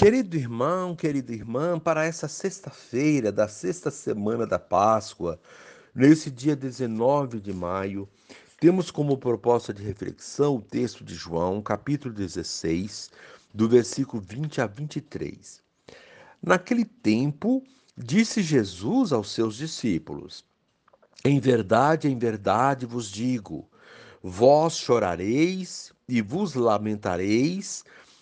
Querido irmão, querida irmã, para essa sexta-feira da sexta semana da Páscoa, nesse dia 19 de maio, temos como proposta de reflexão o texto de João, capítulo 16, do versículo 20 a 23. Naquele tempo, disse Jesus aos seus discípulos: Em verdade, em verdade vos digo, vós chorareis e vos lamentareis,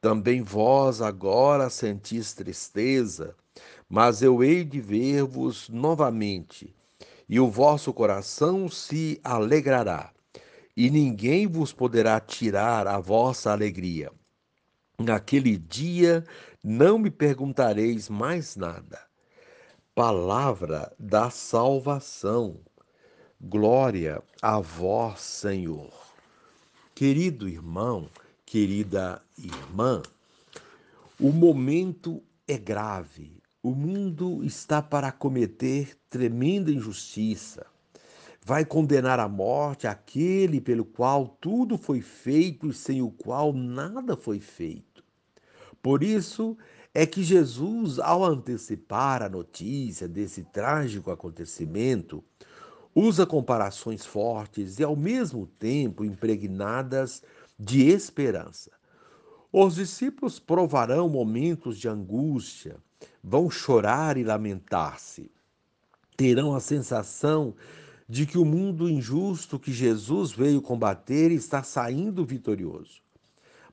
Também vós agora sentis tristeza, mas eu hei de ver-vos novamente, e o vosso coração se alegrará, e ninguém vos poderá tirar a vossa alegria. Naquele dia não me perguntareis mais nada. Palavra da salvação. Glória a vós, Senhor. Querido irmão, querida irmã, o momento é grave. O mundo está para cometer tremenda injustiça. Vai condenar à morte aquele pelo qual tudo foi feito e sem o qual nada foi feito. Por isso é que Jesus, ao antecipar a notícia desse trágico acontecimento, usa comparações fortes e ao mesmo tempo impregnadas de esperança. Os discípulos provarão momentos de angústia, vão chorar e lamentar-se. Terão a sensação de que o mundo injusto que Jesus veio combater está saindo vitorioso.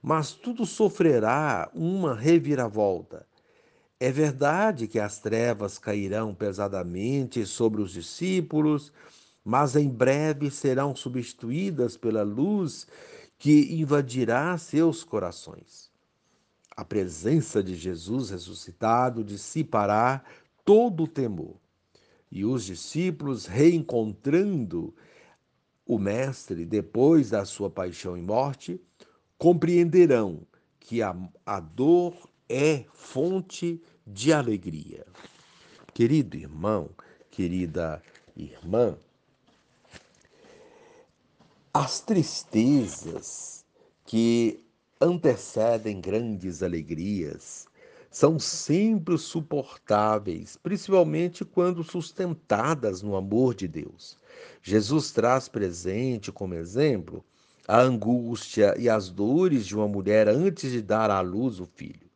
Mas tudo sofrerá uma reviravolta. É verdade que as trevas cairão pesadamente sobre os discípulos, mas em breve serão substituídas pela luz que invadirá seus corações. A presença de Jesus ressuscitado dissipará todo o temor. E os discípulos, reencontrando o Mestre depois da sua paixão e morte, compreenderão que a, a dor é fonte de alegria. Querido irmão, querida irmã, as tristezas que antecedem grandes alegrias são sempre suportáveis, principalmente quando sustentadas no amor de Deus. Jesus traz presente como exemplo a angústia e as dores de uma mulher antes de dar à luz o filho.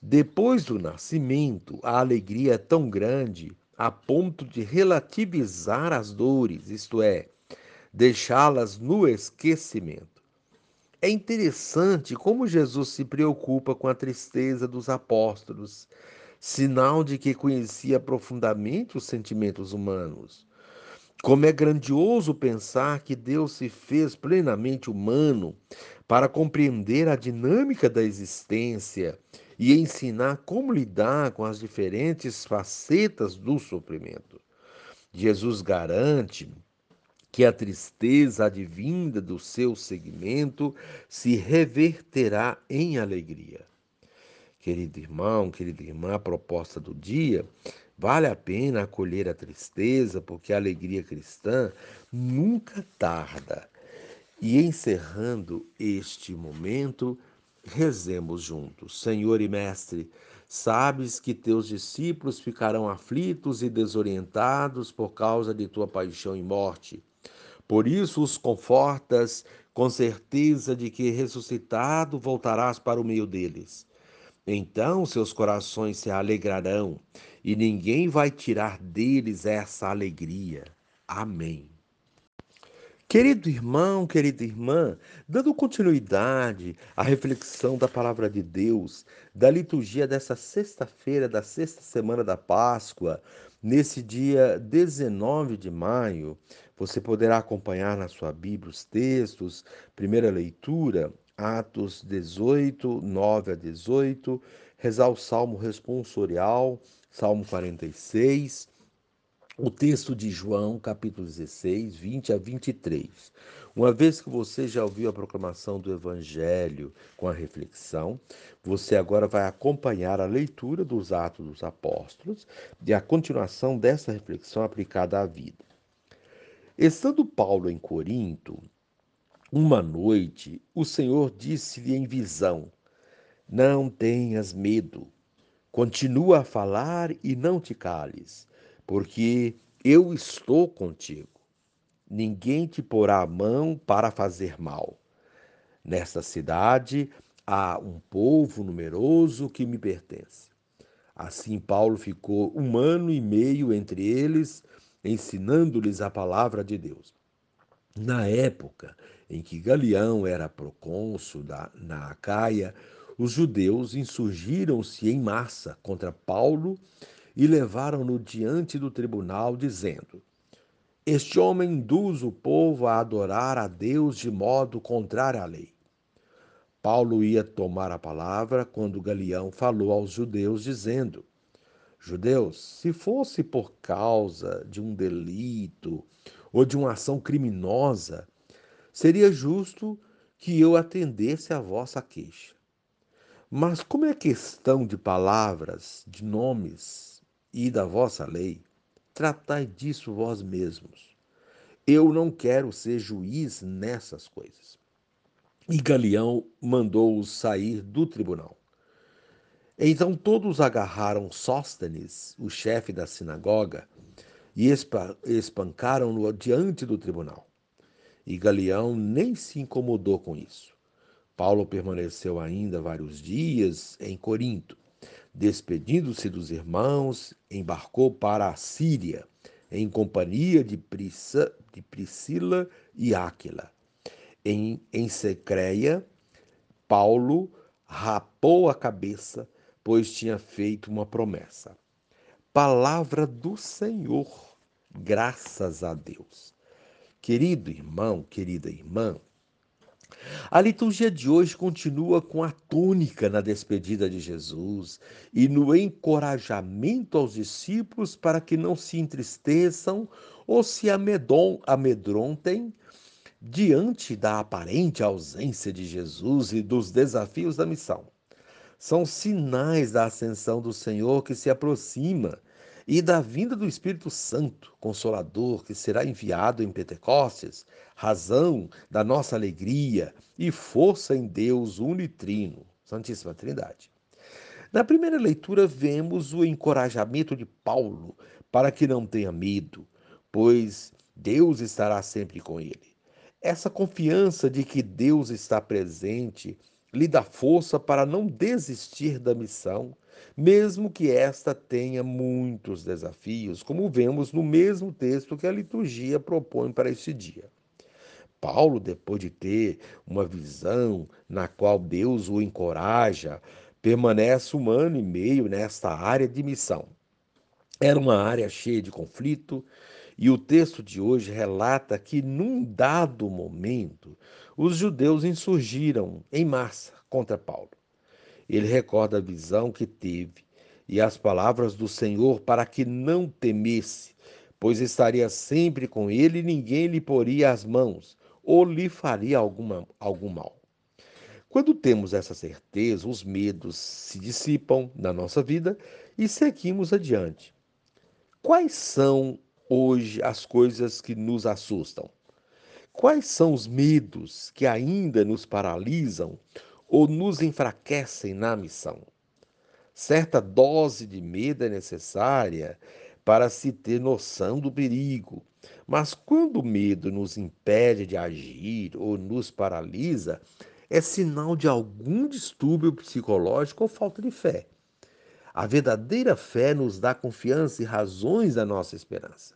Depois do nascimento, a alegria é tão grande a ponto de relativizar as dores, isto é, deixá-las no esquecimento. É interessante como Jesus se preocupa com a tristeza dos apóstolos, sinal de que conhecia profundamente os sentimentos humanos. Como é grandioso pensar que Deus se fez plenamente humano para compreender a dinâmica da existência e ensinar como lidar com as diferentes facetas do sofrimento. Jesus garante que a tristeza advinda do seu segmento se reverterá em alegria. Querido irmão, querida irmã, a proposta do dia vale a pena acolher a tristeza, porque a alegria cristã nunca tarda. E encerrando este momento, rezemos juntos. Senhor e Mestre, sabes que teus discípulos ficarão aflitos e desorientados por causa de tua paixão e morte. Por isso os confortas com certeza de que ressuscitado voltarás para o meio deles. Então seus corações se alegrarão e ninguém vai tirar deles essa alegria. Amém. Querido irmão, querida irmã, dando continuidade à reflexão da palavra de Deus, da liturgia dessa sexta-feira, da sexta semana da Páscoa, nesse dia 19 de maio, você poderá acompanhar na sua Bíblia os textos, primeira leitura, Atos 18, 9 a 18, rezar o salmo responsorial, Salmo 46, o texto de João, capítulo 16, 20 a 23. Uma vez que você já ouviu a proclamação do Evangelho com a reflexão, você agora vai acompanhar a leitura dos Atos dos Apóstolos e a continuação dessa reflexão aplicada à vida. Estando Paulo em Corinto, uma noite, o Senhor disse-lhe em visão: Não tenhas medo, continua a falar e não te cales, porque eu estou contigo. Ninguém te porá a mão para fazer mal. Nesta cidade há um povo numeroso que me pertence. Assim, Paulo ficou um ano e meio entre eles, ensinando-lhes a palavra de Deus. Na época em que Galião era procônsul na Acaia, os judeus insurgiram-se em massa contra Paulo e levaram-no diante do tribunal, dizendo: Este homem induz o povo a adorar a Deus de modo contrário à lei. Paulo ia tomar a palavra quando Galião falou aos judeus, dizendo: Judeus, se fosse por causa de um delito ou de uma ação criminosa, seria justo que eu atendesse a vossa queixa. Mas como é questão de palavras, de nomes, e da vossa lei, tratai disso vós mesmos. Eu não quero ser juiz nessas coisas. E Galião mandou-os sair do tribunal. Então todos agarraram Sóstenes, o chefe da sinagoga, e espancaram-no diante do tribunal. E Galião nem se incomodou com isso. Paulo permaneceu ainda vários dias em Corinto Despedindo-se dos irmãos, embarcou para a Síria, em companhia de, de Priscila e Áquila. Em, em Secreia, Paulo rapou a cabeça, pois tinha feito uma promessa. Palavra do Senhor, graças a Deus. Querido irmão, querida irmã, a liturgia de hoje continua com a tônica na despedida de Jesus e no encorajamento aos discípulos para que não se entristeçam ou se amedrontem diante da aparente ausência de Jesus e dos desafios da missão. São sinais da ascensão do Senhor que se aproxima e da vinda do Espírito Santo, Consolador, que será enviado em Pentecostes, razão da nossa alegria e força em Deus unitrino, Santíssima Trindade. Na primeira leitura, vemos o encorajamento de Paulo para que não tenha medo, pois Deus estará sempre com ele. Essa confiança de que Deus está presente lhe dá força para não desistir da missão mesmo que esta tenha muitos desafios, como vemos no mesmo texto que a liturgia propõe para este dia. Paulo, depois de ter uma visão na qual Deus o encoraja, permanece um ano e meio nesta área de missão. Era uma área cheia de conflito, e o texto de hoje relata que, num dado momento, os judeus insurgiram em massa contra Paulo. Ele recorda a visão que teve e as palavras do Senhor para que não temesse, pois estaria sempre com ele e ninguém lhe poria as mãos ou lhe faria alguma, algum mal. Quando temos essa certeza, os medos se dissipam na nossa vida e seguimos adiante. Quais são hoje as coisas que nos assustam? Quais são os medos que ainda nos paralisam ou nos enfraquecem na missão. Certa dose de medo é necessária para se ter noção do perigo, mas quando o medo nos impede de agir ou nos paralisa, é sinal de algum distúrbio psicológico ou falta de fé. A verdadeira fé nos dá confiança e razões da nossa esperança.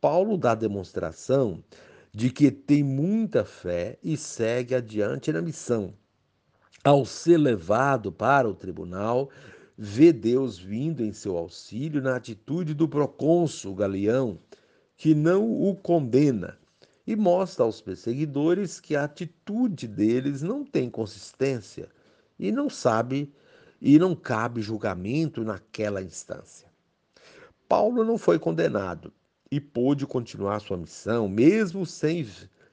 Paulo dá demonstração de que tem muita fé e segue adiante na missão ao ser levado para o tribunal, vê Deus vindo em seu auxílio na atitude do procônsul Galeão, que não o condena, e mostra aos perseguidores que a atitude deles não tem consistência e não sabe e não cabe julgamento naquela instância. Paulo não foi condenado e pôde continuar sua missão, mesmo sem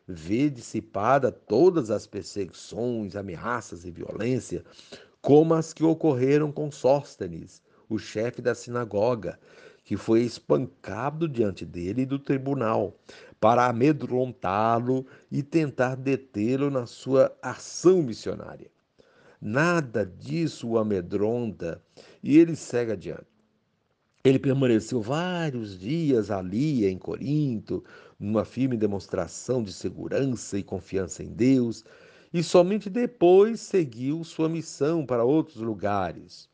ver dissipada todas as perseguições, ameaças e violência, como as que ocorreram com Sóstenes, o chefe da sinagoga, que foi espancado diante dele e do tribunal, para amedrontá-lo e tentar detê-lo na sua ação missionária. Nada disso o amedronta e ele segue adiante. Ele permaneceu vários dias ali em Corinto, numa firme demonstração de segurança e confiança em Deus, e somente depois seguiu sua missão para outros lugares.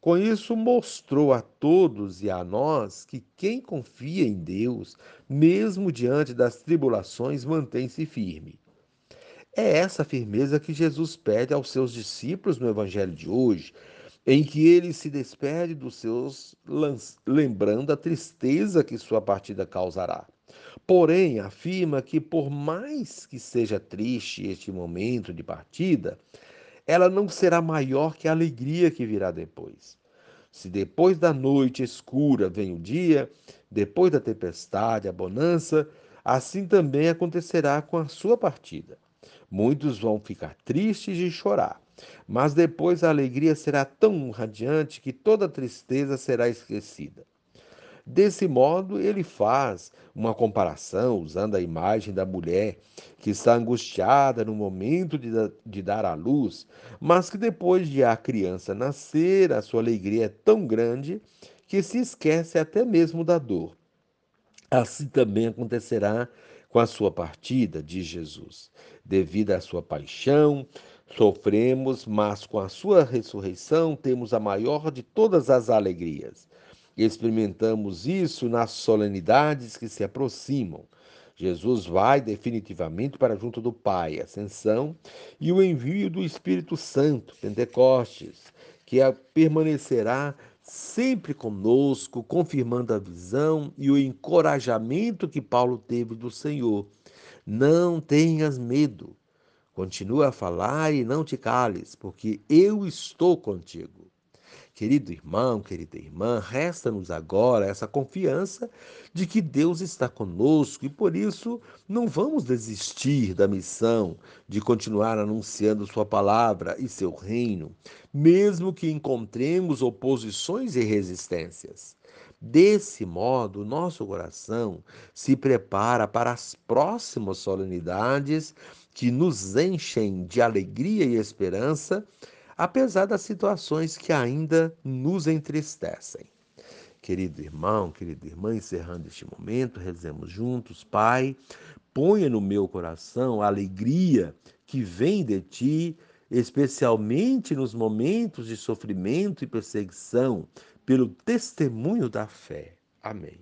Com isso, mostrou a todos e a nós que quem confia em Deus, mesmo diante das tribulações, mantém-se firme. É essa firmeza que Jesus pede aos seus discípulos no Evangelho de hoje, em que ele se despede dos seus, lembrando a tristeza que sua partida causará. Porém, afirma que, por mais que seja triste este momento de partida, ela não será maior que a alegria que virá depois. Se depois da noite escura vem o dia, depois da tempestade a bonança, assim também acontecerá com a sua partida. Muitos vão ficar tristes e chorar, mas depois a alegria será tão radiante que toda tristeza será esquecida. Desse modo, ele faz uma comparação usando a imagem da mulher que está angustiada no momento de, de, dar à luz, mas que depois de a criança nascer, a sua alegria é tão grande que se esquece até mesmo da dor. Assim também acontecerá com a sua partida, diz Jesus. Devido à sua paixão, sofremos, mas com a sua ressurreição temos a maior de todas as alegrias. Experimentamos isso nas solenidades que se aproximam. Jesus vai definitivamente para junto do Pai, ascensão e o envio do Espírito Santo, Pentecostes, que permanecerá sempre conosco, confirmando a visão e o encorajamento que Paulo teve do Senhor. Não tenhas medo. Continua a falar e não te cales, porque eu estou contigo. Querido irmão, querida irmã, resta-nos agora essa confiança de que Deus está conosco e por isso não vamos desistir da missão de continuar anunciando Sua palavra e seu reino, mesmo que encontremos oposições e resistências. Desse modo, nosso coração se prepara para as próximas solenidades que nos enchem de alegria e esperança apesar das situações que ainda nos entristecem. Querido irmão, querida irmã, encerrando este momento, rezemos juntos. Pai, ponha no meu coração a alegria que vem de ti, especialmente nos momentos de sofrimento e perseguição, pelo testemunho da fé. Amém.